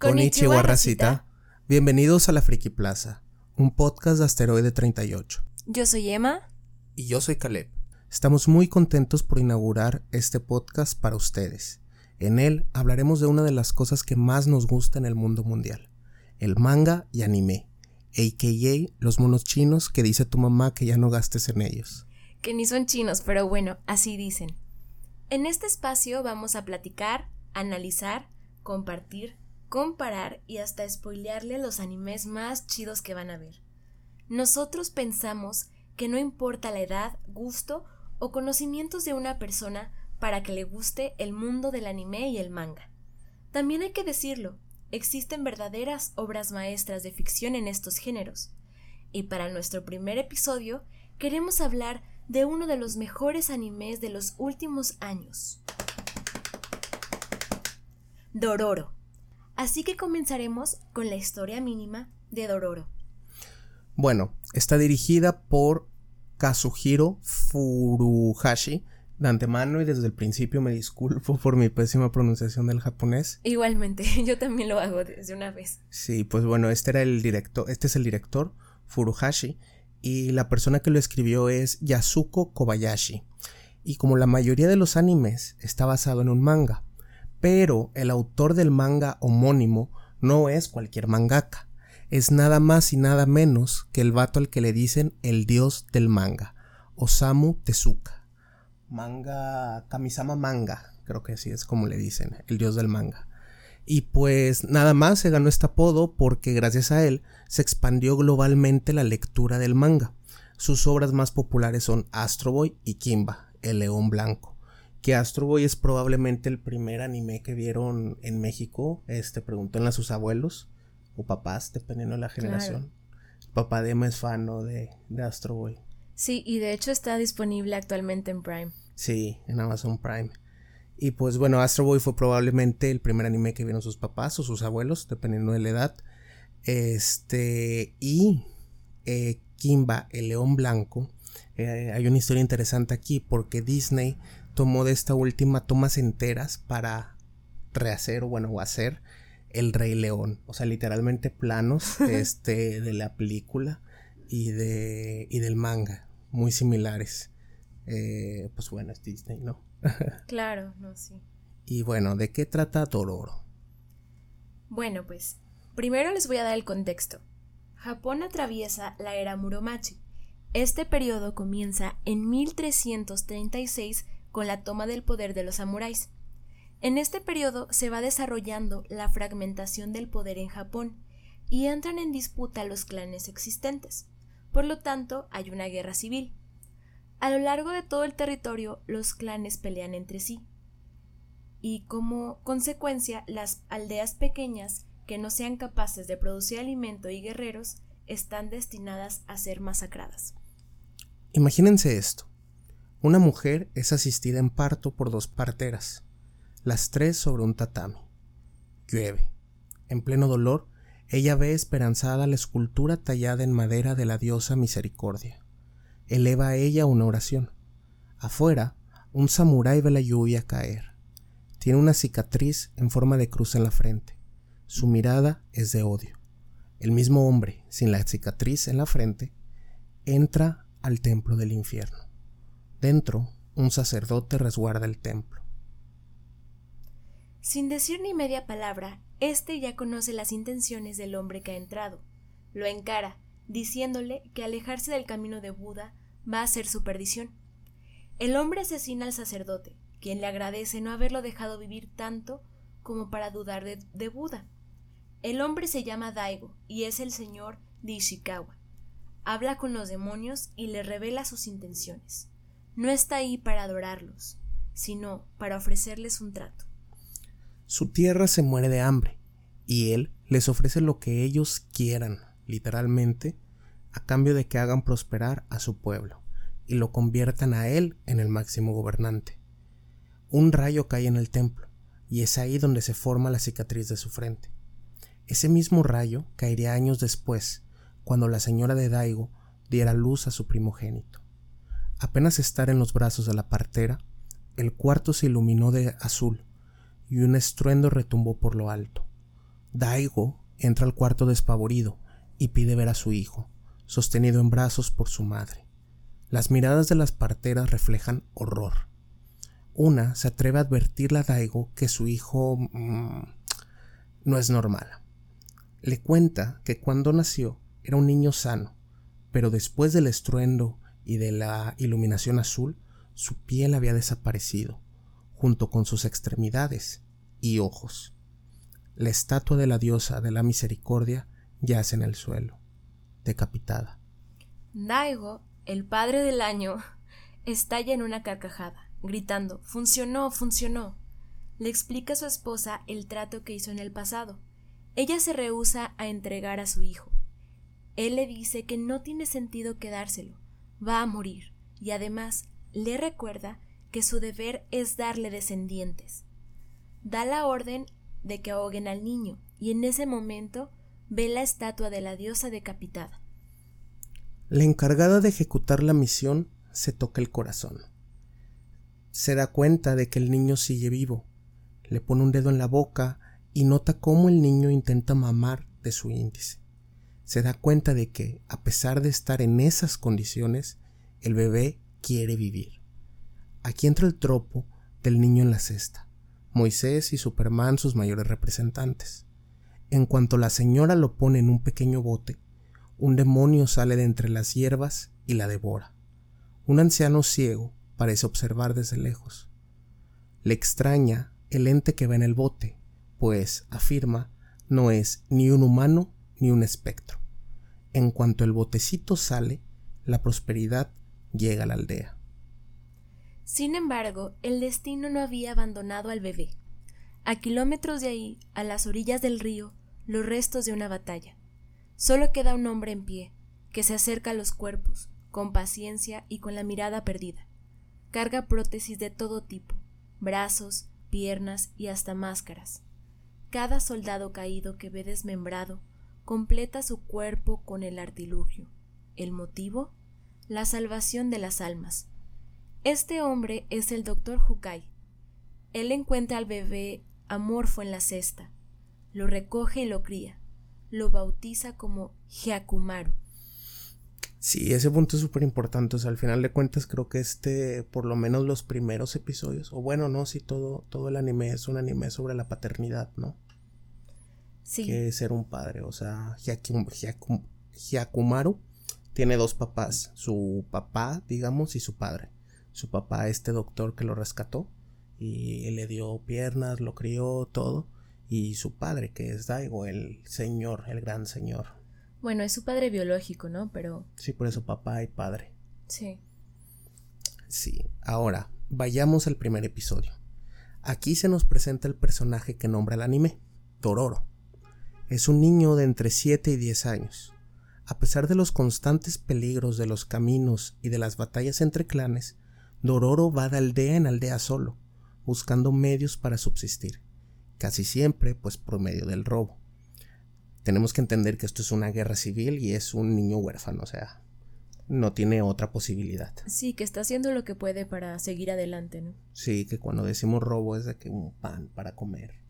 Konnichiwa, racita. Bienvenidos a la Friki Plaza, un podcast de Asteroide 38. Yo soy Emma. Y yo soy Caleb. Estamos muy contentos por inaugurar este podcast para ustedes. En él hablaremos de una de las cosas que más nos gusta en el mundo mundial, el manga y anime, a.k.a. los monos chinos que dice tu mamá que ya no gastes en ellos. Que ni son chinos, pero bueno, así dicen. En este espacio vamos a platicar, analizar, compartir, comparar y hasta spoilearle los animes más chidos que van a ver. Nosotros pensamos que no importa la edad, gusto o conocimientos de una persona para que le guste el mundo del anime y el manga. También hay que decirlo, existen verdaderas obras maestras de ficción en estos géneros. Y para nuestro primer episodio queremos hablar de uno de los mejores animes de los últimos años. Dororo. Así que comenzaremos con la historia mínima de Dororo. Bueno, está dirigida por Kazuhiro Furuhashi. De antemano y desde el principio me disculpo por mi pésima pronunciación del japonés. Igualmente, yo también lo hago desde una vez. Sí, pues bueno, este era el director, este es el director, Furuhashi, y la persona que lo escribió es Yasuko Kobayashi. Y como la mayoría de los animes, está basado en un manga. Pero el autor del manga homónimo no es cualquier mangaka. Es nada más y nada menos que el vato al que le dicen el dios del manga, Osamu Tezuka. Manga, Kamisama Manga, creo que así es como le dicen, el dios del manga. Y pues nada más se ganó este apodo porque gracias a él se expandió globalmente la lectura del manga. Sus obras más populares son Astro Boy y Kimba, el león blanco. Que Astro Boy es probablemente el primer anime que vieron en México. Este, pregúntenle a sus abuelos o papás, dependiendo de la generación. Papá de Emma es fan de, de Astro Boy. Sí, y de hecho está disponible actualmente en Prime. Sí, en Amazon Prime. Y pues bueno, Astro Boy fue probablemente el primer anime que vieron sus papás o sus abuelos, dependiendo de la edad. Este, y eh, Kimba, el león blanco. Eh, hay una historia interesante aquí porque Disney tomó de esta última tomas enteras para rehacer o bueno, o hacer el Rey León. O sea, literalmente planos este, de la película y, de, y del manga, muy similares. Eh, pues bueno, es Disney, ¿no? claro, no, sí. Y bueno, ¿de qué trata Dororo? Bueno, pues, primero les voy a dar el contexto. Japón atraviesa la era Muromachi. Este periodo comienza en 1336 con la toma del poder de los samuráis. En este periodo se va desarrollando la fragmentación del poder en Japón y entran en disputa los clanes existentes. Por lo tanto, hay una guerra civil. A lo largo de todo el territorio los clanes pelean entre sí. Y como consecuencia las aldeas pequeñas que no sean capaces de producir alimento y guerreros están destinadas a ser masacradas. Imagínense esto. Una mujer es asistida en parto por dos parteras, las tres sobre un tatami. Llueve. En pleno dolor, ella ve esperanzada la escultura tallada en madera de la diosa Misericordia eleva a ella una oración. Afuera, un samurái ve la lluvia caer. Tiene una cicatriz en forma de cruz en la frente. Su mirada es de odio. El mismo hombre, sin la cicatriz en la frente, entra al templo del infierno. Dentro, un sacerdote resguarda el templo. Sin decir ni media palabra, éste ya conoce las intenciones del hombre que ha entrado. Lo encara, diciéndole que alejarse del camino de Buda va a ser su perdición. El hombre asesina al sacerdote, quien le agradece no haberlo dejado vivir tanto como para dudar de, Buda. El hombre se llama Daigo y es el señor de Ishikawa. Habla con los demonios y le revela sus intenciones. No está ahí para adorarlos, sino para ofrecerles un trato. Su tierra se muere de hambre, y él les ofrece lo que ellos quieran, literalmente, a cambio de que hagan prosperar a su pueblo y lo conviertan a él en el máximo gobernante. Un rayo cae en el templo, y es ahí donde se forma la cicatriz de su frente. Ese mismo rayo caería años después, cuando la señora de Daigo diera luz a su primogénito. Apenas estar en los brazos de la partera, el cuarto se iluminó de azul, y un estruendo retumbó por lo alto. Daigo entra al cuarto despavorido y pide ver a su hijo, sostenido en brazos por su madre. Las miradas de las parteras reflejan horror. Una se atreve a advertirle a Daigo que su hijo mm, no es normal. Le cuenta que cuando nació era un niño sano, pero después del estruendo y de la iluminación azul, su piel había desaparecido, junto con sus extremidades y ojos. La estatua de la diosa de la misericordia yace en el suelo, decapitada. Daigo, el padre del año, estalla en una carcajada, gritando Funcionó, funcionó. Le explica a su esposa el trato que hizo en el pasado. Ella se rehúsa a entregar a su hijo. Él le dice que no tiene sentido quedárselo, va a morir, y además le recuerda que su deber es darle descendientes. Da la orden de que ahoguen al niño, y en ese momento ve la estatua de la diosa decapitada. La encargada de ejecutar la misión se toca el corazón. Se da cuenta de que el niño sigue vivo. Le pone un dedo en la boca y nota cómo el niño intenta mamar de su índice. Se da cuenta de que, a pesar de estar en esas condiciones, el bebé quiere vivir. Aquí entra el tropo del niño en la cesta. Moisés y Superman sus mayores representantes. En cuanto la señora lo pone en un pequeño bote, un demonio sale de entre las hierbas y la devora. Un anciano ciego parece observar desde lejos. Le extraña el ente que ve en el bote, pues, afirma, no es ni un humano ni un espectro. En cuanto el botecito sale, la prosperidad llega a la aldea. Sin embargo, el destino no había abandonado al bebé. A kilómetros de ahí, a las orillas del río, los restos de una batalla. Solo queda un hombre en pie, que se acerca a los cuerpos, con paciencia y con la mirada perdida. Carga prótesis de todo tipo, brazos, piernas y hasta máscaras. Cada soldado caído que ve desmembrado completa su cuerpo con el artilugio. ¿El motivo? La salvación de las almas. Este hombre es el doctor Hukai. Él encuentra al bebé amorfo en la cesta, lo recoge y lo cría, lo bautiza como Hyakumaru. Sí, ese punto es súper importante. O sea, al final de cuentas creo que este, por lo menos los primeros episodios, o bueno, no, si todo, todo el anime es un anime sobre la paternidad, ¿no? Sí. Que ser un padre. O sea, Hyakumaru tiene dos papás, su papá, digamos, y su padre su papá, este doctor que lo rescató y le dio piernas, lo crió, todo, y su padre, que es Daigo, el señor, el gran señor. Bueno, es su padre biológico, ¿no? Pero... Sí, por eso papá y padre. Sí. Sí, ahora, vayamos al primer episodio. Aquí se nos presenta el personaje que nombra el anime, Tororo. Es un niño de entre 7 y 10 años. A pesar de los constantes peligros de los caminos y de las batallas entre clanes, Dororo va de aldea en aldea solo, buscando medios para subsistir, casi siempre pues por medio del robo. Tenemos que entender que esto es una guerra civil y es un niño huérfano, o sea, no tiene otra posibilidad. Sí, que está haciendo lo que puede para seguir adelante, ¿no? Sí, que cuando decimos robo es de que un pan para comer.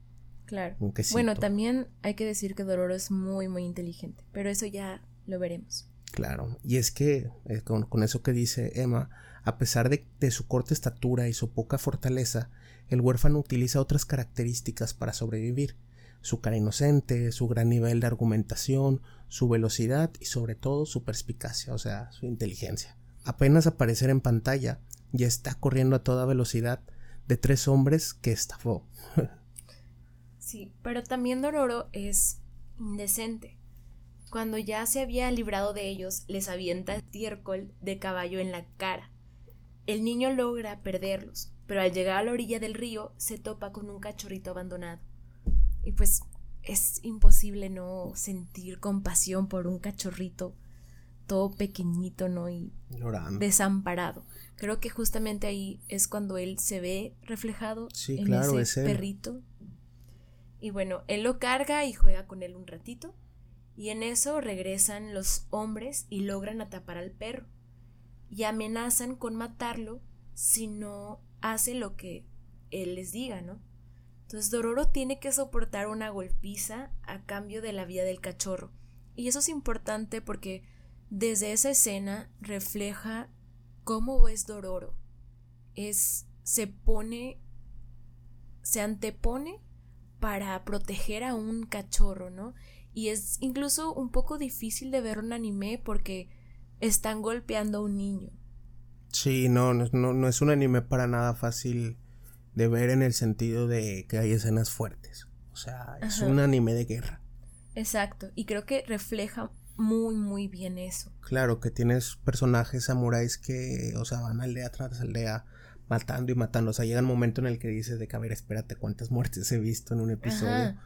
Claro. Bueno, también hay que decir que Dororo es muy, muy inteligente, pero eso ya lo veremos. Claro, y es que eh, con, eso que dice Emma, a pesar de, de, su corta estatura y su poca fortaleza, el huérfano utiliza otras características para sobrevivir. Su cara inocente, su gran nivel de argumentación, su velocidad y sobre todo su perspicacia, o sea, su inteligencia. Apenas aparecer en pantalla, ya está corriendo a toda velocidad de tres hombres que estafó. sí, pero también Dororo es indecente. Cuando ya se había librado de ellos, les avienta estiércol de caballo en la cara. El niño logra perderlos, pero al llegar a la orilla del río se topa con un cachorrito abandonado. Y pues es imposible no sentir compasión por un cachorrito todo pequeñito, ¿no? Y desamparado. Creo que justamente ahí es cuando él se ve reflejado en ese perrito. Y bueno, él lo carga y juega con él un ratito y en eso regresan los hombres y logran atrapar al perro y amenazan con matarlo si no hace lo que él les diga, ¿no? Entonces Dororo tiene que soportar una golpiza a cambio de la vida del cachorro. Y eso es importante porque desde esa escena refleja cómo es Dororo. Es se pone se antepone para proteger a un cachorro, ¿no? Y es incluso un poco difícil de ver un anime porque están golpeando a un niño. Sí, no, no, no es un anime para nada fácil de ver en el sentido de que hay escenas fuertes. O sea, es un anime de guerra. Exacto, y creo que refleja muy, muy bien eso. Claro, que tienes personajes samuráis que, o sea, van aldea tras aldea matando y matando. O sea, llega un momento en el que dices de que, a ver, espérate, cuántas muertes he visto en un episodio.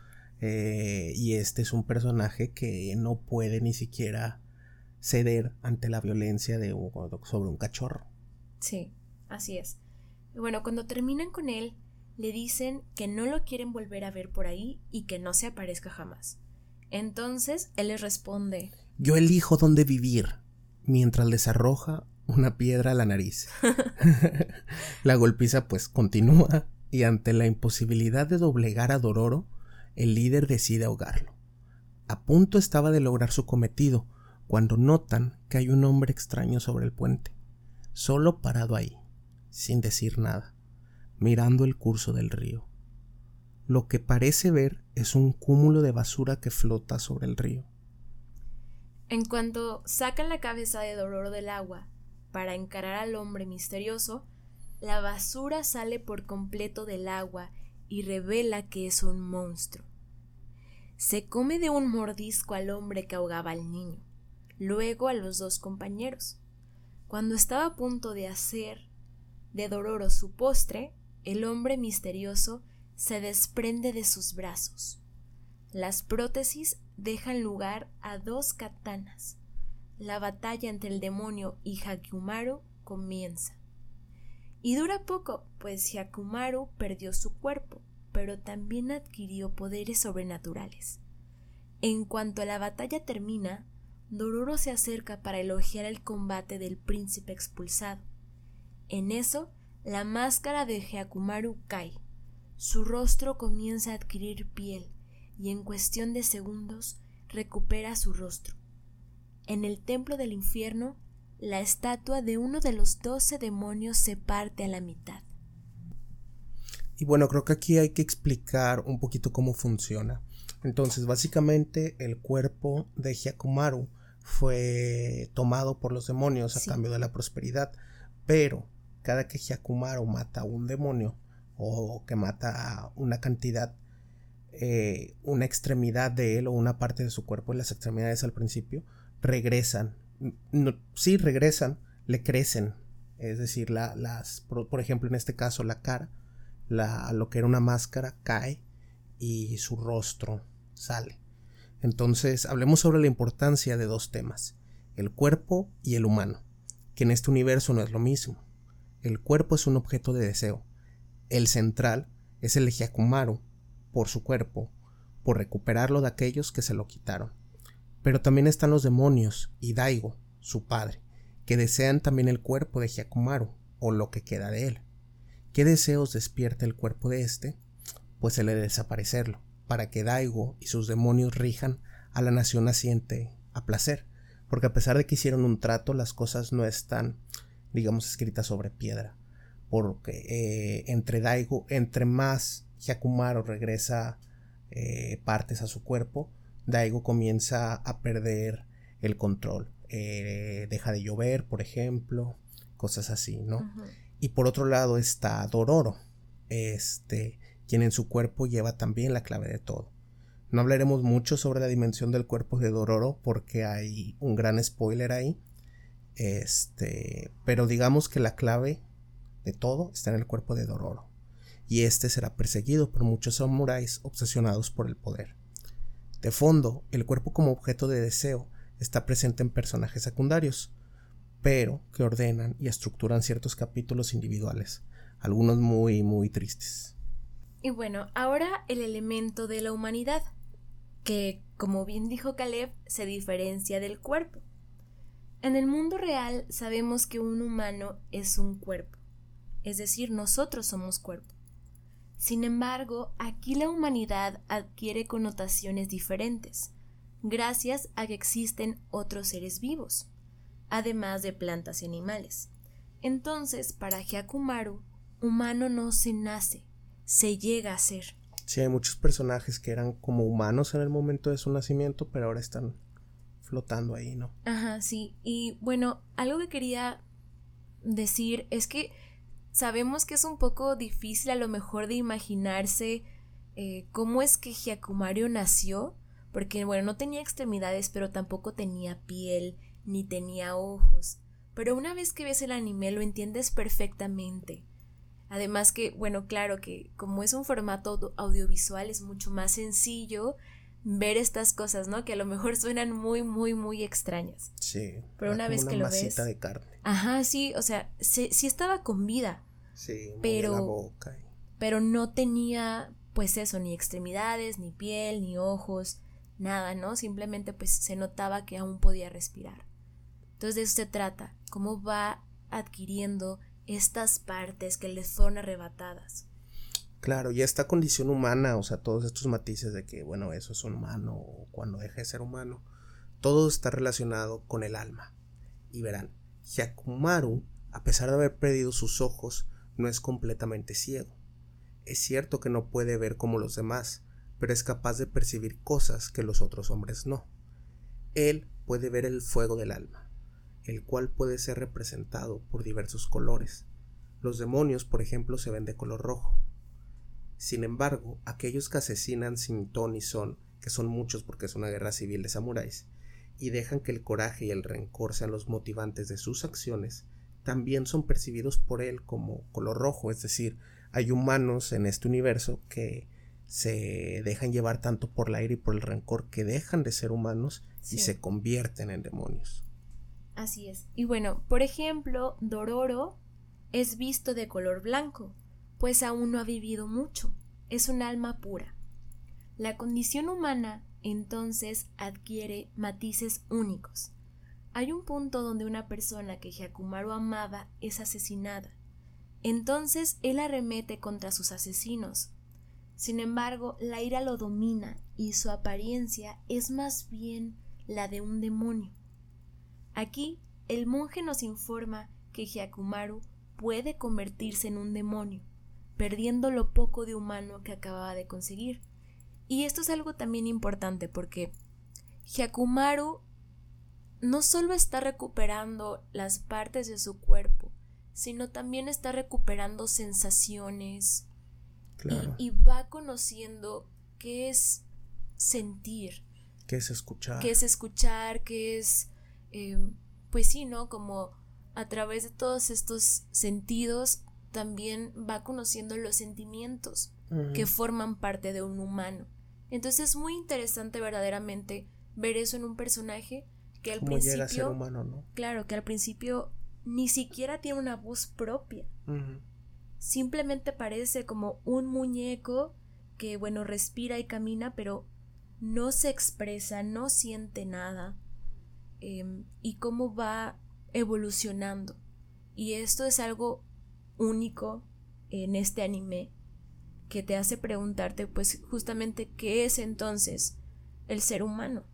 Eh, y este es un personaje que no puede ni siquiera ceder ante la violencia de sobre un cachorro. Sí, así es. Y bueno, cuando terminan con él, le dicen que no lo quieren volver a ver por ahí y que no se aparezca jamás. Entonces él les responde Yo elijo dónde vivir, mientras les arroja una piedra a la nariz. la golpiza pues continúa y ante la imposibilidad de doblegar a Dororo, el líder decide ahogarlo. A punto estaba de lograr su cometido cuando notan que hay un hombre extraño sobre el puente, solo parado ahí sin decir nada, mirando el curso del río. Lo que parece ver es un cúmulo de basura que flota sobre el río. En cuanto sacan la cabeza de Dororo del agua para encarar al hombre misterioso, la basura sale por completo del agua y revela que es un monstruo. Se come de un mordisco al hombre que ahogaba al niño, luego a los dos compañeros. Cuando estaba a punto de hacer de Dororo su postre, el hombre misterioso se desprende de sus brazos. Las prótesis dejan lugar a dos katanas. La batalla entre el demonio y Hakumaru comienza. Y dura poco, pues Hakumaru perdió su cuerpo, pero también adquirió poderes sobrenaturales. En cuanto la batalla termina, Dororo se acerca para elogiar el combate del príncipe expulsado. En eso, la máscara de Heakumaru cae. Su rostro comienza a adquirir piel y en cuestión de segundos recupera su rostro. En el templo del infierno, la estatua de uno de los doce demonios se parte a la mitad. Y bueno, creo que aquí hay que explicar un poquito cómo funciona. Entonces, básicamente el cuerpo de Hyakumaru fue tomado por los demonios a cambio de la prosperidad, pero cada que Hyakumaru mata a un demonio o que mata una cantidad, eh, una extremidad de él o una parte de su cuerpo, las extremidades al principio, regresan. No, sí, regresan, le crecen. Es decir, la, las, por, ejemplo, en este caso, la cara, la, lo que era una máscara, cae y su rostro sale. Entonces, hablemos sobre la importancia de dos temas, el cuerpo y el humano, que en este universo no es lo mismo. El cuerpo es un objeto de deseo. El central es el Hyakumaru, por su cuerpo, por recuperarlo de aquellos que se lo quitaron. Pero también están los demonios y Daigo, su padre, que desean también el cuerpo de Hyakumaru, o lo que queda de él. ¿Qué deseos despierta el cuerpo de éste? Pues el de desaparecerlo, para que Daigo y sus demonios rijan a la nación naciente a placer, porque a pesar de que hicieron un trato, las cosas no están digamos, escrita sobre piedra. Porque eh, entre Daigo, entre más Hyakumaru regresa eh, partes a su cuerpo, Daigo comienza a perder el control. Eh, deja de llover, por ejemplo, cosas así, ¿no? Y por otro lado está Dororo, este, quien en su cuerpo lleva también la clave de todo. No hablaremos mucho sobre la dimensión del cuerpo de Dororo porque hay un gran spoiler ahí, este, pero digamos que la clave de todo está en el cuerpo de Dororo, y este será perseguido por muchos samuráis obsesionados por el poder. De fondo, el cuerpo como objeto de deseo está presente en personajes secundarios, pero que ordenan y estructuran ciertos capítulos individuales, algunos muy muy tristes. Y bueno, ahora el elemento de la humanidad, que, como bien dijo Caleb, se diferencia del cuerpo. En el mundo real sabemos que un humano es un cuerpo, es decir, nosotros somos cuerpo. Sin embargo, aquí la humanidad adquiere connotaciones diferentes, gracias a que existen otros seres vivos, además de plantas y animales. Entonces, para Hyakumaru, humano no se nace, se llega a ser. Sí, hay muchos personajes que eran como humanos en el momento de su nacimiento, pero ahora están flotando ahí, ¿no? Ajá, sí. Y bueno, algo que quería decir es que sabemos que es un poco difícil a lo mejor de imaginarse eh, cómo es que Hyakumaru nació, porque bueno, no tenía extremidades, pero tampoco tenía piel, ni tenía ojos. Pero una vez que ves el anime lo entiendes perfectamente. Además que, bueno, claro que como es un formato audiovisual es mucho más sencillo ver estas cosas, ¿no? Que a lo mejor suenan muy, muy, muy extrañas. Sí. Pero una vez que lo ves. de carne. Ajá, sí, o sea, sí, estaba con vida. Sí, pero, la boca. Pero no tenía, pues eso, ni extremidades, ni piel, ni ojos, nada, ¿no? Simplemente pues se notaba que aún podía respirar. Entonces de eso se trata, cómo va adquiriendo estas partes que le son arrebatadas. Claro, y esta condición humana, o sea, todos estos matices de que, bueno, eso es un humano o cuando deja de ser humano, todo está relacionado con el alma. Y verán, Hyakumaru, a pesar de haber perdido sus ojos, no es completamente ciego. Es cierto que no puede ver como los demás, pero es capaz de percibir cosas que los otros hombres no. Él puede ver el fuego del alma el cual puede ser representado por diversos colores. Los demonios, por ejemplo, se ven de color rojo. Sin embargo, aquellos que asesinan sin ton ni son, que son muchos porque es una guerra civil de samuráis, y dejan que el coraje y el rencor sean los motivantes de sus acciones, también son percibidos por él como color rojo, es decir, hay humanos en este universo que se dejan llevar tanto por el aire y por el rencor que dejan de ser humanos y se convierten en demonios. Así es. Y bueno, por ejemplo, Dororo es visto de color blanco, pues aún no ha vivido mucho. Es un alma pura. La condición humana entonces adquiere matices únicos. Hay un punto donde una persona que Hyakumaru amaba es asesinada. Entonces él arremete contra sus asesinos. Sin embargo, la ira lo domina y su apariencia es más bien la de un demonio. Aquí, el monje nos informa que Hyakumaru puede convertirse en un demonio, perdiendo lo poco de humano que acababa de conseguir. Y esto es algo también importante porque Hyakumaru no solo está recuperando las partes de su cuerpo, sino también está recuperando sensaciones y, va conociendo qué es sentir, qué es escuchar, qué es escuchar, qué es Em, pues sí, ¿no? Como a través de todos estos sentidos también va conociendo los sentimientos que forman parte de un humano. Entonces es muy interesante verdaderamente ver eso en un personaje que al principio humano, ¿no? claro que al principio ni siquiera tiene una voz propia simplemente parece como un muñeco que bueno respira y camina pero no se expresa no siente nada Em, y cómo va evolucionando. Y esto es algo único en este anime que te hace preguntarte pues justamente qué es entonces el ser humano.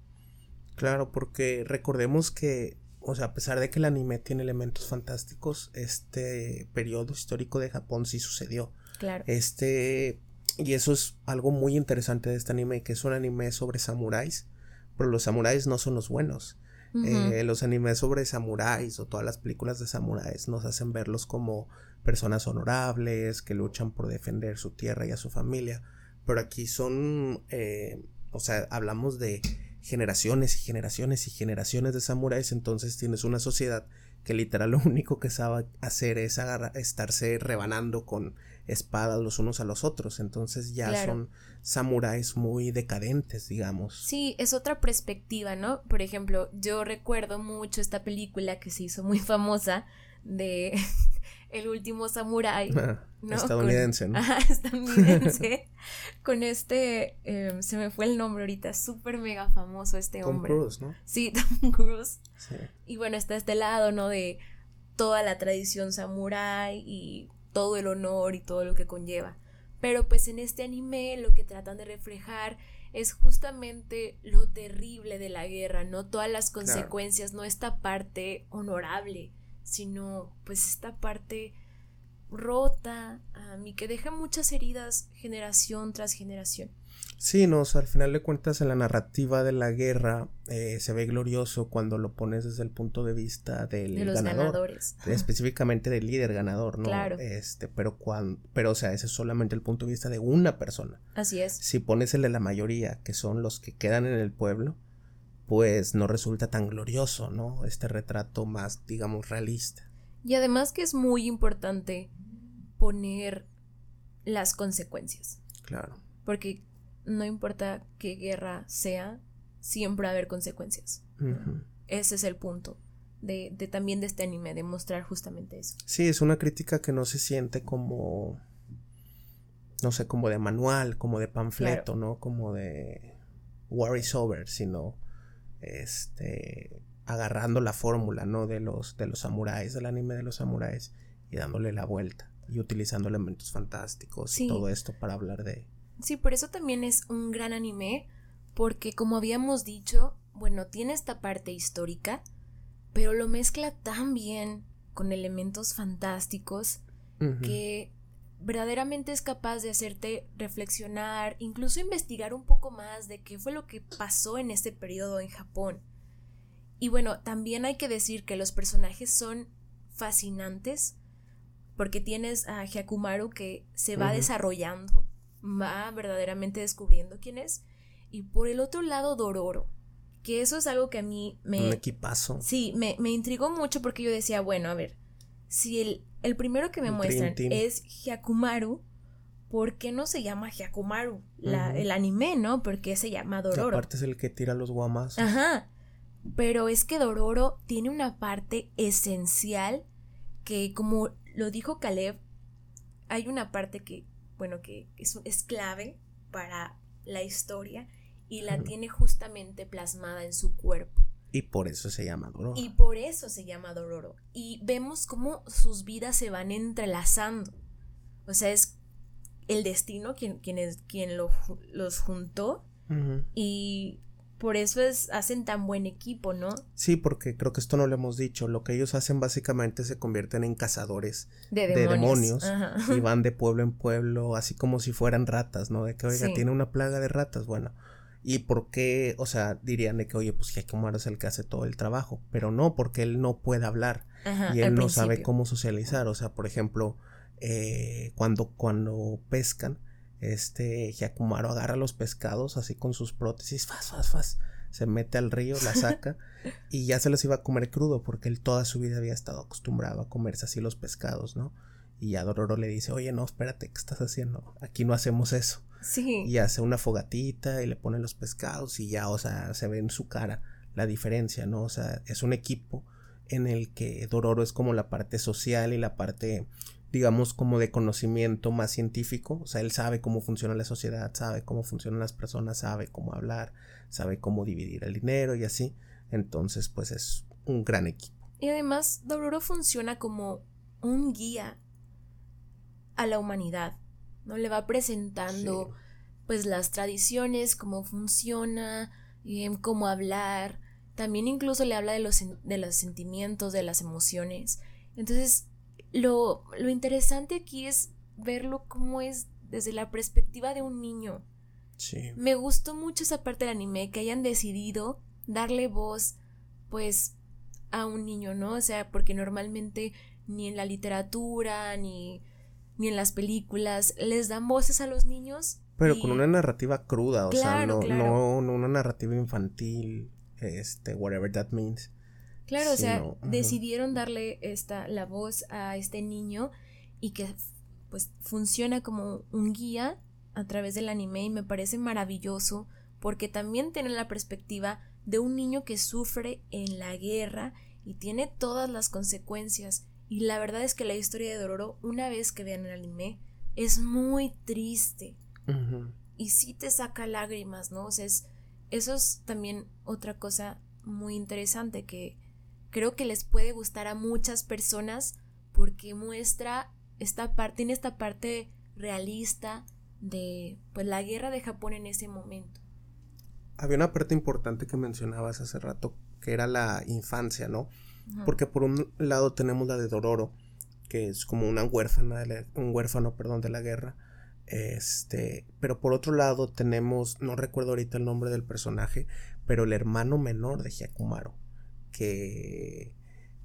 Claro, porque recordemos que, o sea, a pesar de que el anime tiene elementos fantásticos, este periodo histórico de Japón sí sucedió. Claro. Este, y eso es algo muy interesante de este anime, que es un anime sobre samuráis, pero los samuráis no son los buenos. Eh, los animes sobre samuráis o todas las películas de samuráis nos hacen verlos como personas honorables que luchan por defender su tierra y a su familia. Pero aquí son, eh, o sea, hablamos de generaciones y generaciones y generaciones de samuráis, entonces tienes una sociedad que literal lo único que sabe hacer es estarse rebanando con espadas los unos a los otros. Entonces ya son samuráis muy decadentes, digamos. Sí, es otra perspectiva, ¿no? Por ejemplo, yo recuerdo mucho esta película que se hizo muy famosa de El último samurái. ¿no? Estadounidense, ¿no? estadounidense. con este, em, se me fue el nombre ahorita, súper mega famoso este hombre. Tom Cruise, ¿no? Sí, Tom Cruise. Sí. Y bueno, está este lado, ¿no? De toda la tradición samurái y todo el honor y todo lo que conlleva. Pero pues en este anime lo que tratan de reflejar es justamente lo terrible de la guerra, no todas las consecuencias, no esta parte honorable, sino pues esta parte rota a mí que deja muchas heridas generación tras generación. Sí, no, o sea, al final de cuentas en la narrativa de la guerra eh, se ve glorioso cuando lo pones desde el punto de vista del de los ganadores. Específicamente del líder ganador, ¿no? Claro. Este, pero cuando, pero o sea, ese es solamente el punto de vista de una persona. Así es. Si pones el de la mayoría, que son los que quedan en el pueblo, pues no resulta tan glorioso, ¿no? Este retrato más, digamos, realista. Y además que es muy importante poner las consecuencias. Claro. Porque no importa qué guerra sea, siempre va a haber consecuencias. Ese es el punto de, de, también de este anime, de mostrar justamente eso. Sí, es una crítica que no se siente como, no sé, como de manual, como de panfleto, ¿no? Como de war is over, sino este agarrando la fórmula, ¿no? De los, de los samuráis, del anime de los samuráis, y dándole la vuelta, y utilizando elementos fantásticos y todo esto para hablar de, Sí, por eso también es un gran anime, porque como habíamos dicho, bueno, tiene esta parte histórica, pero lo mezcla tan bien con elementos fantásticos que verdaderamente es capaz de hacerte reflexionar, incluso investigar un poco más de qué fue lo que pasó en este periodo en Japón. Y bueno, también hay que decir que los personajes son fascinantes, porque tienes a Hyakumaru que se va desarrollando va verdaderamente descubriendo quién es. Y por el otro lado, Dororo. Que eso es algo que a mí me. Un equipazo. Sí, me, me intrigó mucho porque yo decía, bueno, a ver, si el, el primero que me muestran es Hyakumaru, ¿por qué no se llama Hyakumaru? La, El anime, ¿no? Porque se llama Dororo. aparte es el que tira los guamas. Ajá. Pero es que Dororo tiene una parte esencial que, como lo dijo Caleb, hay una parte que bueno, que es, clave para la historia y la tiene justamente plasmada en su cuerpo. Y por eso se llama Dororo. Y por eso se llama Dororo. Y vemos cómo sus vidas se van entrelazando. O sea, es el destino quien, quien, es, quien los juntó. Y por eso es, hacen tan buen equipo, ¿no? Sí, porque creo que esto no lo hemos dicho. Lo que ellos hacen básicamente se convierten en cazadores de demonios, y van de pueblo en pueblo, así como si fueran ratas, ¿no? De que, oiga, tiene una plaga de ratas, bueno. ¿Y por qué? O sea, dirían de que, oye, pues Hyakumaru es el que hace todo el trabajo. Pero no, porque él no puede hablar y él no sabe cómo socializar. O sea, por ejemplo, eh, cuando, cuando pescan, este Hyakumaru agarra los pescados así con sus prótesis, faz, faz, faz, se mete al río, la saca y ya se los iba a comer crudo porque él toda su vida había estado acostumbrado a comerse así los pescados, ¿no? Y a Dororo le dice, oye, no, espérate, ¿qué estás haciendo? Aquí no hacemos eso. Sí. Y hace una fogatita y le pone los pescados y ya, o sea, se ve en su cara la diferencia, ¿no? O sea, es un equipo en el que Dororo es como la parte social y la parte digamos, como de conocimiento más científico. O sea, él sabe cómo funciona la sociedad, sabe cómo funcionan las personas, sabe cómo hablar, sabe cómo dividir el dinero y así. Entonces, pues es un gran equipo. Y además, Dororo funciona como un guía a la humanidad, ¿no? Le va presentando, pues, las tradiciones, cómo funciona, eh, cómo hablar. También incluso le habla de los, de los sentimientos, de las emociones. Entonces, lo, lo interesante aquí es verlo como es desde la perspectiva de un niño. Sí. Me gustó mucho esa parte del anime, que hayan decidido darle voz, pues, a un niño, ¿no? O sea, porque normalmente ni en la literatura, ni, ni en las películas, les dan voces a los niños. Pero con una narrativa cruda, o sea, no, no, no una narrativa infantil, este, whatever that means. Claro, o sea, decidieron darle esta, la voz a este niño y que pues funciona como un guía a través del anime y me parece maravilloso porque también tiene la perspectiva de un niño que sufre en la guerra y tiene todas las consecuencias y la verdad es que la historia de Dororo una vez que vean el anime es muy triste y sí te saca lágrimas, ¿no? O sea, es, eso es también otra cosa muy interesante que creo que les puede gustar a muchas personas porque muestra esta parte, tiene esta parte realista de pues la guerra de Japón en ese momento. Había una parte importante que mencionabas hace rato, que era la infancia, ¿no? Porque por un lado tenemos la de Dororo, que es como una huérfana, un huérfano, perdón, de la guerra. Este, pero por otro lado tenemos, no recuerdo ahorita el nombre del personaje, pero el hermano menor de Hyakumaro, que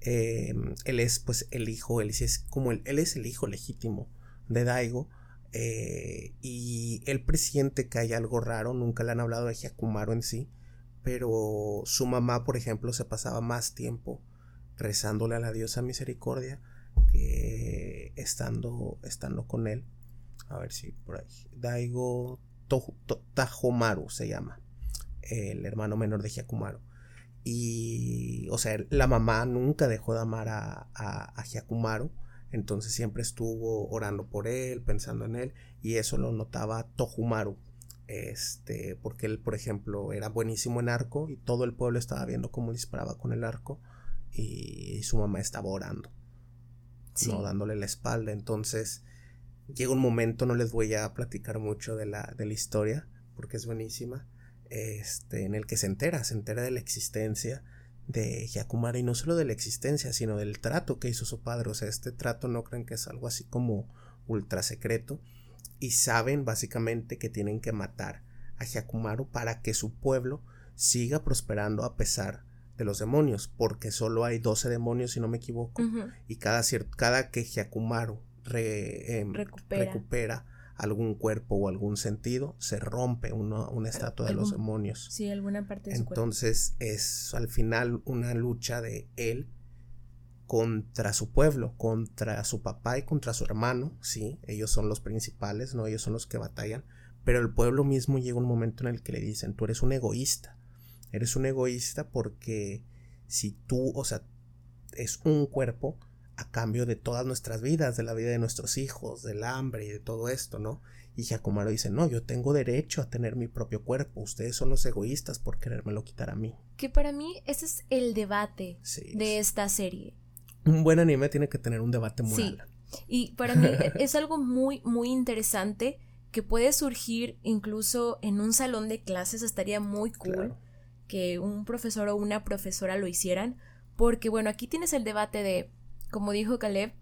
em, él es pues el hijo, él es como el, él es el hijo legítimo de Daigo, eh, y él presiente que hay algo raro, nunca le han hablado de Hyakumaro en sí, pero su mamá, por ejemplo, se pasaba más tiempo rezándole a la diosa misericordia que estando, estando con él. A ver si por ahí. Daigo Tajomaru se llama. El hermano menor de Hyakumaru. Y, o sea, la mamá nunca dejó de amar a, a, Hyakumaru. Entonces siempre estuvo orando por él, pensando en él. Y eso lo notaba Tohumaru. Este, porque él, por ejemplo, era buenísimo en arco y todo el pueblo estaba viendo cómo disparaba con el arco y su mamá estaba orando, no dándole la espalda. Entonces, llega un momento, no les voy a platicar mucho de la, de la historia, porque es buenísima, este, en el que se entera, se entera de la existencia de Yakumara y no solo de la existencia, sino del trato que hizo su padre. O sea, este trato no creen que es algo así como ultra secreto y saben básicamente que tienen que matar a Hyakumaru para que su pueblo siga prosperando a pesar de los demonios, porque solo hay 12 demonios si no me equivoco, y cada, cada que Hyakumaru Em, recupera. algún cuerpo o algún sentido, se rompe una estatua de los demonios. Sí, alguna parte de Entonces es al final una lucha de él contra su pueblo, contra su papá y contra su hermano, sí, ellos son los principales, no, ellos son los que batallan, pero el pueblo mismo llega un momento en el que le dicen, tú eres un egoísta, eres un egoísta porque si tú, o sea, es un cuerpo, a cambio de todas nuestras vidas, de la vida de nuestros hijos, del hambre y de todo esto, ¿no? Y Giacomo dice, no, yo tengo derecho a tener mi propio cuerpo, ustedes son los egoístas por querérmelo quitar a mí. Que para mí ese es el debate de esta serie. Un buen anime tiene que tener un debate moral. Sí. Y para mí es algo muy, muy interesante que puede surgir incluso en un salón de clases, estaría muy cool que un profesor o una profesora lo hicieran, porque bueno, aquí tienes el debate de como dijo Caleb,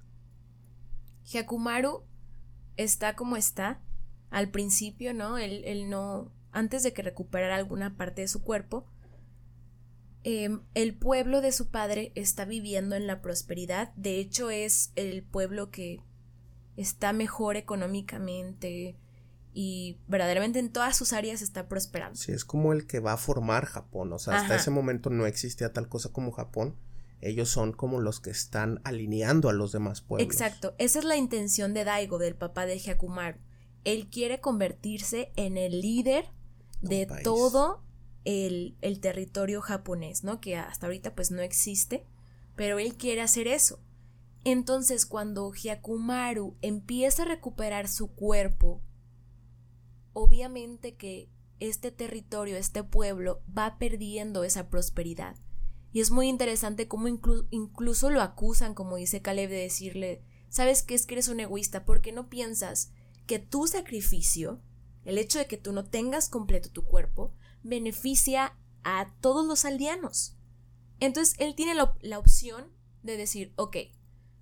Hyakumaru está como está al principio, ¿no? Él, no, antes de que recuperara alguna parte de su cuerpo, em, el pueblo de su padre está viviendo en la prosperidad, de hecho es el pueblo que está mejor económicamente y verdaderamente en todas sus áreas está prosperando. Sí, es como el que va a formar Japón, o sea, hasta ese momento no existía tal cosa como Japón ellos son como los que están alineando a los demás pueblos. Exacto, esa es la intención de Daigo, del papá de Hyakumaru. Él quiere convertirse en el líder de todo el, el, territorio japonés, ¿no? Que hasta ahorita pues no existe, pero él quiere hacer eso. Entonces cuando Hyakumaru empieza a recuperar su cuerpo, obviamente que este territorio, este pueblo va perdiendo esa prosperidad y es muy interesante cómo incluso lo acusan, como dice Caleb, de decirle, ¿sabes qué es que eres un egoísta? porque no piensas que tu sacrificio, el hecho de que tú no tengas completo tu cuerpo, beneficia a todos los aldeanos? Entonces él tiene la, la opción de decir, ok,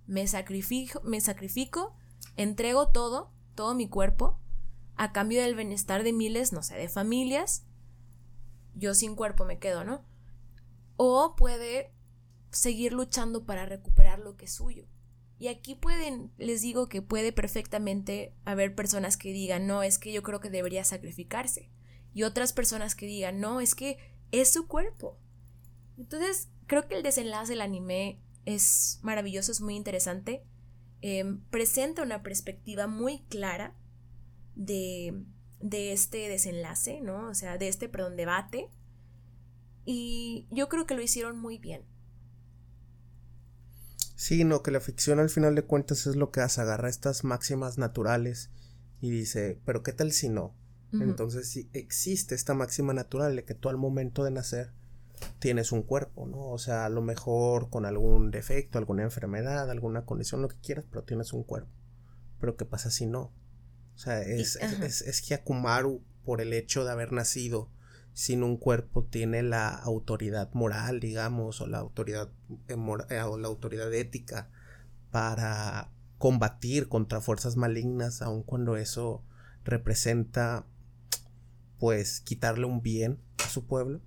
me sacrifico, me sacrifico, entrego todo, todo mi cuerpo, a cambio del bienestar de miles, no sé, de familias, yo sin cuerpo me quedo, ¿no? o puede seguir luchando para recuperar lo que es suyo. Y aquí pueden, les digo que puede perfectamente haber personas que digan, no, es que yo creo que debería sacrificarse. Y otras personas que digan, no, es que es su cuerpo. Entonces, creo que el desenlace del anime es maravilloso, es muy interesante. Em, presenta una perspectiva muy clara de, de este desenlace, ¿no? O sea, de este, perdón, debate y yo creo que lo hicieron muy bien. Sí, no, que la ficción al final de cuentas es lo que hace, agarra estas máximas naturales y dice, pero ¿qué tal si no? Entonces, si existe esta máxima natural de que tú al momento de nacer tienes un cuerpo, ¿no? O sea, a lo mejor con algún defecto, alguna enfermedad, alguna condición, lo que quieras, pero tienes un cuerpo. Pero ¿qué pasa si no? Sea, es, es, es, Hyakumaru por el hecho de haber nacido sin un cuerpo tiene la autoridad moral, digamos, o la autoridad, eh, o la autoridad ética para combatir contra fuerzas malignas, aun cuando eso representa pues quitarle un bien a su pueblo.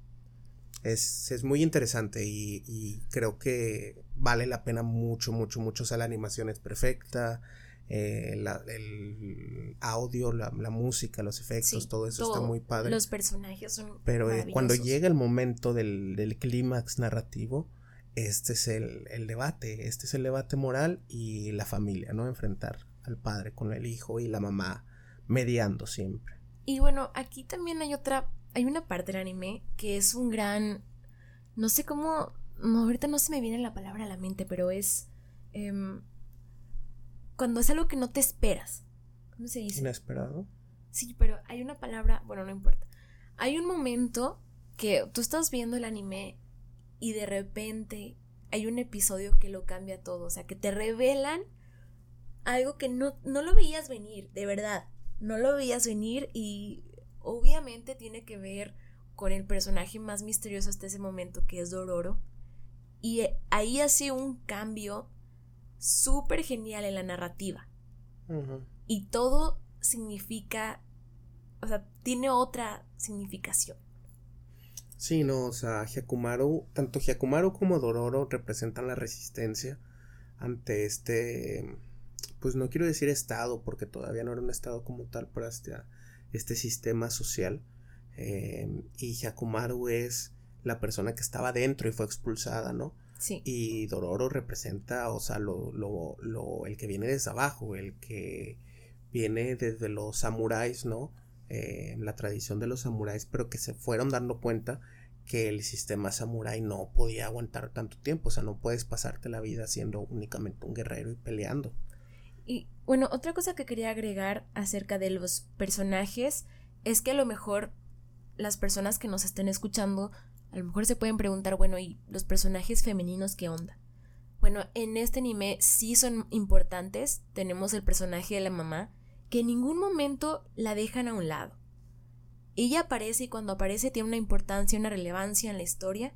Es, es muy interesante y, y, creo que vale la pena mucho, mucho, mucho. O sea, la animación es perfecta, eh, el audio, la, música, los efectos, todo eso está muy padre. Los personajes son. Pero eh, cuando llega el momento del, del clímax narrativo, este es el, el, debate, este es el debate moral y la familia, ¿no? Enfrentar al padre con el hijo y la mamá mediando siempre. Y bueno, aquí también hay otra, hay una parte del anime que es un gran, no sé cómo, ahorita no se me viene la palabra a la mente, pero es... Em, cuando es algo que no te esperas. ¿Cómo se dice? Inesperado. Sí, pero hay una palabra, bueno, no importa. Hay un momento que tú estás viendo el anime y de repente hay un episodio que lo cambia todo, o sea, que te revelan algo que no, no lo veías venir, de verdad, no lo veías venir y obviamente tiene que ver con el personaje más misterioso hasta ese momento que es Dororo. Y ahí hace un cambio súper genial en la narrativa. Y todo significa, o sea, tiene otra significación. Sí, no, o sea, Hyakumaru, tanto Hyakumaru como Dororo representan la resistencia ante este, pues no quiero decir estado, porque todavía no era un estado como tal, pero hasta este sistema social. Eh, y Hyakumaru es la persona que estaba dentro y fue expulsada, ¿no? Y Dororo representa, o sea, lo, lo, lo, el que viene desde abajo, el que viene desde los samuráis, ¿no? Eh, la tradición de los samuráis, pero que se fueron dando cuenta que el sistema samurái no podía aguantar tanto tiempo, o sea, no puedes pasarte la vida siendo únicamente un guerrero y peleando. Y bueno, otra cosa que quería agregar acerca de los personajes es que a lo mejor las personas que nos estén escuchando a lo mejor se pueden preguntar, bueno, ¿y los personajes femeninos qué onda? Bueno, en este anime sí son importantes. Tenemos el personaje de la mamá, que en ningún momento la dejan a un lado. Ella aparece y cuando aparece tiene una importancia, una relevancia en la historia.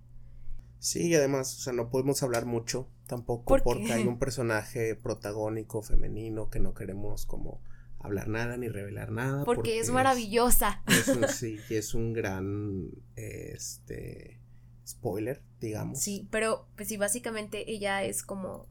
Sí, y además, o sea, no podemos hablar mucho tampoco porque hay un personaje protagónico femenino que no queremos como hablar nada ni revelar nada. Porque, es maravillosa. Es, un, sí, es un gran este spoiler, digamos. Sí, pero pues sí, básicamente ella es como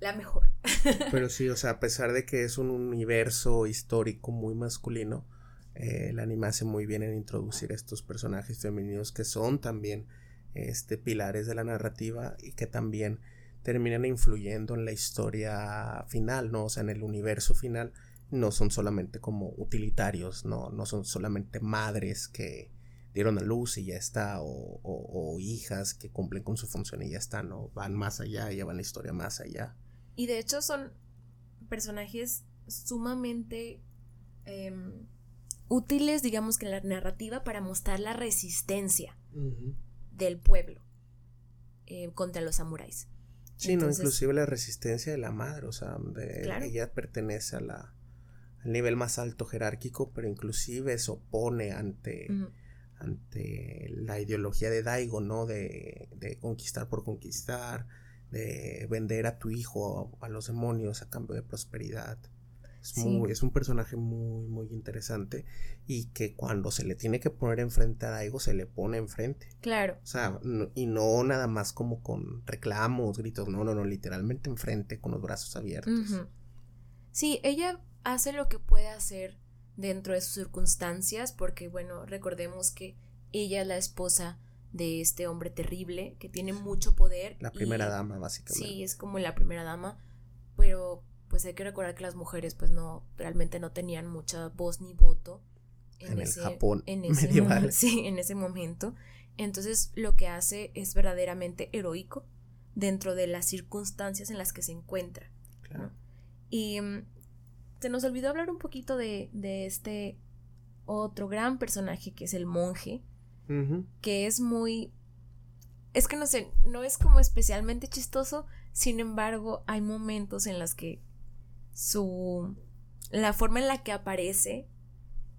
la mejor. pero sí, o sea, a pesar de que es un universo histórico muy masculino, eh, el anime hace muy bien en introducir estos personajes femeninos que son también este pilares de la narrativa y que también terminan influyendo en la historia final, ¿no? O sea, en el universo final no son solamente como utilitarios, no, no son solamente madres que dieron a luz y ya está, o, hijas que cumplen con su función y ya está, ¿no? Van más allá, llevan la historia más allá. Y de hecho son personajes sumamente em, útiles, digamos que en la narrativa, para mostrar la resistencia del pueblo eh, contra los samuráis. Sí, no, inclusive la resistencia de la madre, o sea, ella pertenece a la, al nivel más alto jerárquico, pero inclusive se opone ante, ante la ideología de Daigo, ¿no? De, de, conquistar por conquistar, de vender a tu hijo a, los demonios a cambio de prosperidad. Es, muy, es un personaje muy, muy interesante y que cuando se le tiene que poner enfrente a Daigo, se le pone enfrente. Claro. O sea, y no nada más como con reclamos, gritos, no, no, no, literalmente enfrente con los brazos abiertos. Sí, ella hace lo que puede hacer dentro de sus circunstancias, porque bueno, recordemos que ella es la esposa de este hombre terrible que tiene mucho poder. La primera dama, básicamente. Sí, es como la primera dama, pero pues hay que recordar que las mujeres pues no realmente no tenían mucha voz ni voto en, el Japón en ese medieval. sí, en ese momento. Entonces lo que hace es verdaderamente heroico dentro de las circunstancias en las que se encuentra. Claro. Y mm, se nos olvidó hablar un poquito de, de este otro gran personaje que es el monje, que es muy... Es que no sé, no es como especialmente chistoso, sin embargo hay momentos en los que su la forma en la que aparece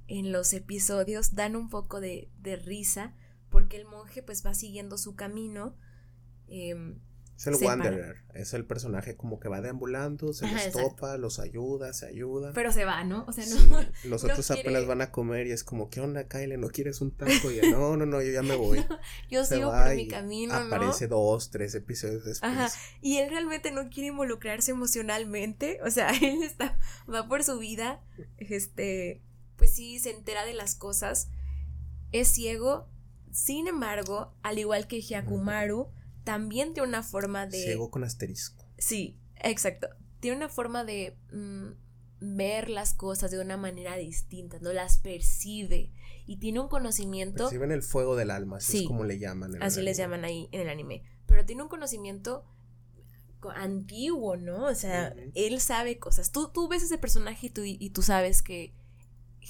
en los episodios dan un poco de, de risa porque el monje pues va siguiendo su camino. Em, es el Wanderer, es el personaje como que va deambulando, se los topa, los ayuda, se ayuda. Pero se va, ¿no? O sea, no. Los otros apenas van a comer y es como, ¿qué onda, Kyle? ¿No quieres un taco? Y no, no, no, yo ya me voy. yo sigo por mi camino. Aparece dos, tres episodios después. Ajá. Y él realmente no quiere involucrarse emocionalmente. O sea, él está, va por su vida. Este, pues sí, se entera de las cosas. Es ciego. Sin embargo, al igual que Hyakumaru también tiene una forma de... Ciego con asterisco. Sí, exacto. Tiene una forma de mm, ver las cosas de una manera distinta, no las percibe y tiene un conocimiento... Perciben el fuego del alma, así es como le llaman. En así les llaman ahí en el anime. Pero tiene un conocimiento antiguo, ¿no? O sea, él sabe cosas. Tú, tú ves ese personaje y tú, y tú sabes que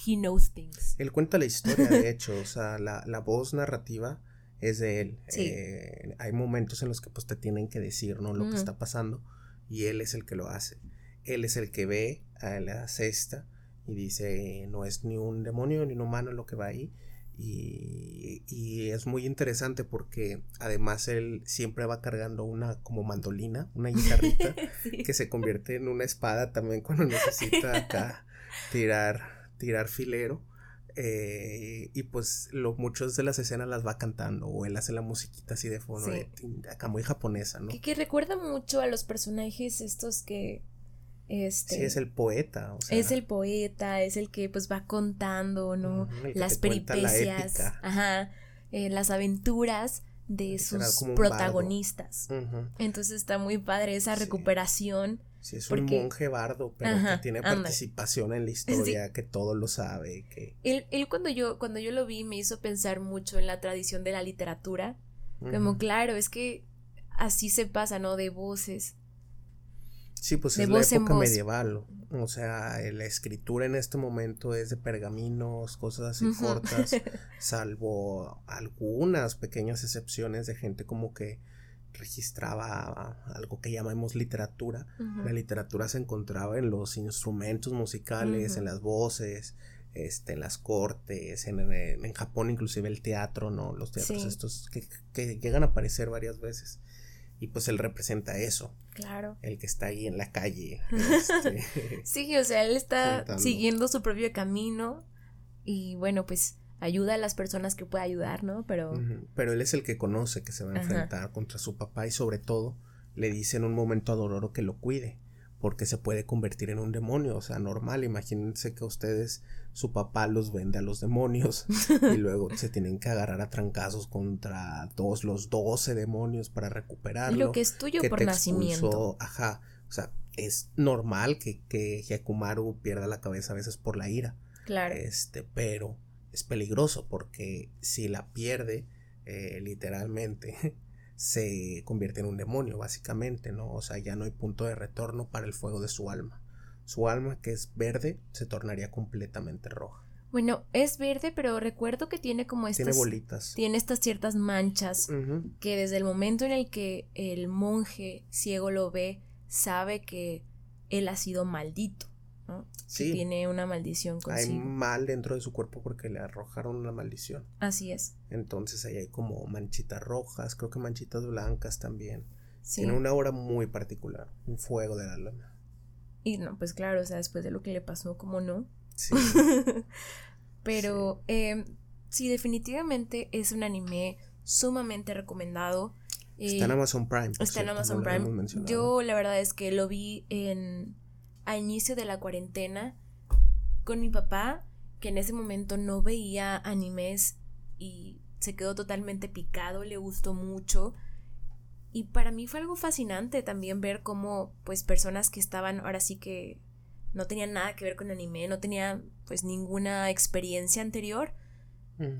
he knows things. Él cuenta la historia, de hecho, o sea, la, la voz narrativa es de él. Eh, hay momentos en los que pues te tienen que decir, ¿no? Lo que está pasando y él es el que lo hace. Él es el que ve a la cesta y dice, no es ni un demonio ni un humano lo que va ahí. Y, y, es muy interesante porque además él siempre va cargando una como mandolina, una guitarrita que se convierte en una espada también cuando necesita acá tirar, tirar filero. Eh, y pues lo, muchos de las escenas las va cantando o él hace la musiquita así de fondo, acá muy japonesa, ¿no? Que, recuerda mucho a los personajes estos que... Este, sí, es el poeta. es el poeta, es el que pues va contando, ¿no? las peripecias, ajá, eh, las aventuras de sus protagonistas. Entonces está muy padre esa recuperación Sí, es un monje bardo, pero que tiene participación en la historia, que todo lo sabe. Que... Él, él, cuando yo, cuando yo lo vi me hizo pensar mucho en la tradición de la literatura. Como claro, es que así se pasa, ¿no? De voces. Sí, pues es la época medieval. O sea, la escritura en este momento es de pergaminos, cosas así cortas, salvo algunas pequeñas excepciones de gente como que registraba algo que llamamos literatura. La literatura se encontraba en los instrumentos musicales, en las voces, este, en las cortes, en, en, Japón inclusive el teatro, ¿no? Los teatros estos que, llegan a aparecer varias veces. Y pues él representa eso. Claro. El que está ahí en la calle. Este, sí, o sea, él está siguiendo su propio camino. Y bueno, pues ayuda a las personas que puede ayudar, ¿no? Pero... Pero él es el que conoce que se va a enfrentar contra su papá y sobre todo le dice en un momento a Dororo que lo cuide porque se puede convertir en un demonio, o sea, normal, imagínense que ustedes, su papá los vende a los demonios y luego se tienen que agarrar a trancazos contra todos los doce demonios para recuperarlo. Lo que es tuyo por nacimiento. Ajá, o sea, es normal que, que Hyakumaru pierda la cabeza a veces por la ira. Claro. Este, pero es peligroso porque si la pierde, eh, literalmente, se convierte en un demonio, básicamente, ¿no? O sea, ya no hay punto de retorno para el fuego de su alma. Su alma, que es verde, se tornaría completamente roja. Bueno, es verde, pero recuerdo que tiene como estas. Tiene bolitas. Tiene estas ciertas manchas que desde el momento en el que el monje ciego lo ve, sabe que él ha sido maldito. Sí. tiene una maldición consigo. Hay mal dentro de su cuerpo porque le arrojaron una maldición. Así es. Entonces ahí hay como manchitas rojas, creo que manchitas blancas también. Tiene una aura muy particular, un fuego de la lana. Y no, pues claro, o sea, después de lo que le pasó, como no? Sí. Pero em, sí. definitivamente es un anime sumamente recomendado. Está en Amazon Prime. Está en Amazon Prime. Yo la verdad es que lo vi en a inicio de la cuarentena con mi papá, que en ese momento no veía animes y se quedó totalmente picado, le gustó mucho. Y para mí fue algo fascinante también ver cómo pues personas que estaban ahora sí que no tenían nada que ver con anime, no tenía pues ninguna experiencia anterior.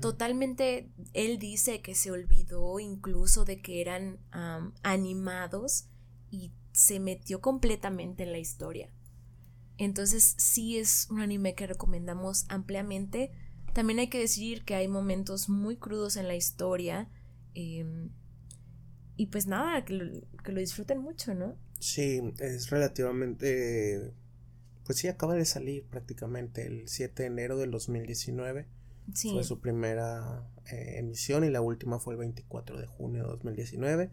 Totalmente él dice que se olvidó incluso de que eran animados y se metió completamente en la historia. Entonces sí es un anime que recomendamos ampliamente. También hay que decir que hay momentos muy crudos en la historia. Em, y pues nada, que lo, disfruten mucho, ¿no? Sí, es relativamente pues sí, acaba de salir prácticamente el 7 de enero del 2019. Sí. Fue su primera eh, emisión y la última fue el 24 de junio de 2019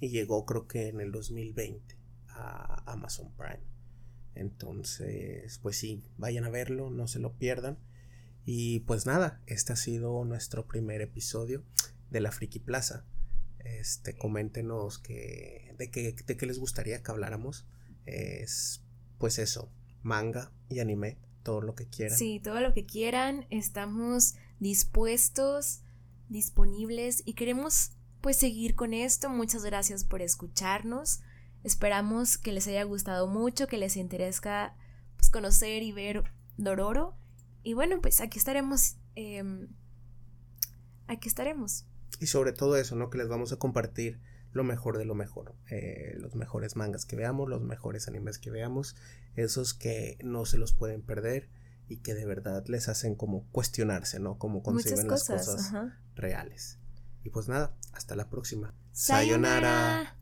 y llegó creo que en el 2020 a Amazon Prime. Entonces, pues sí, vayan a verlo, no se lo pierdan. Y pues nada, este ha sido nuestro primer episodio de la Friki Plaza. Este, coméntenos que, de, qué, de les gustaría que habláramos. Es pues eso, manga y anime, todo lo que quieran. Sí, todo lo que quieran. Estamos dispuestos, disponibles y queremos pues seguir con esto. Muchas gracias por escucharnos. Esperamos que les haya gustado mucho, que les interese pues, conocer y ver Dororo. Y bueno, pues aquí estaremos. Em, aquí estaremos. Y sobre todo eso, ¿no? Que les vamos a compartir lo mejor de lo mejor. Eh, los mejores mangas que veamos, los mejores animes que veamos. Esos que no se los pueden perder y que de verdad les hacen como cuestionarse, ¿no? Cómo conciben las cosas reales. Y pues nada, hasta la próxima. Sayonara.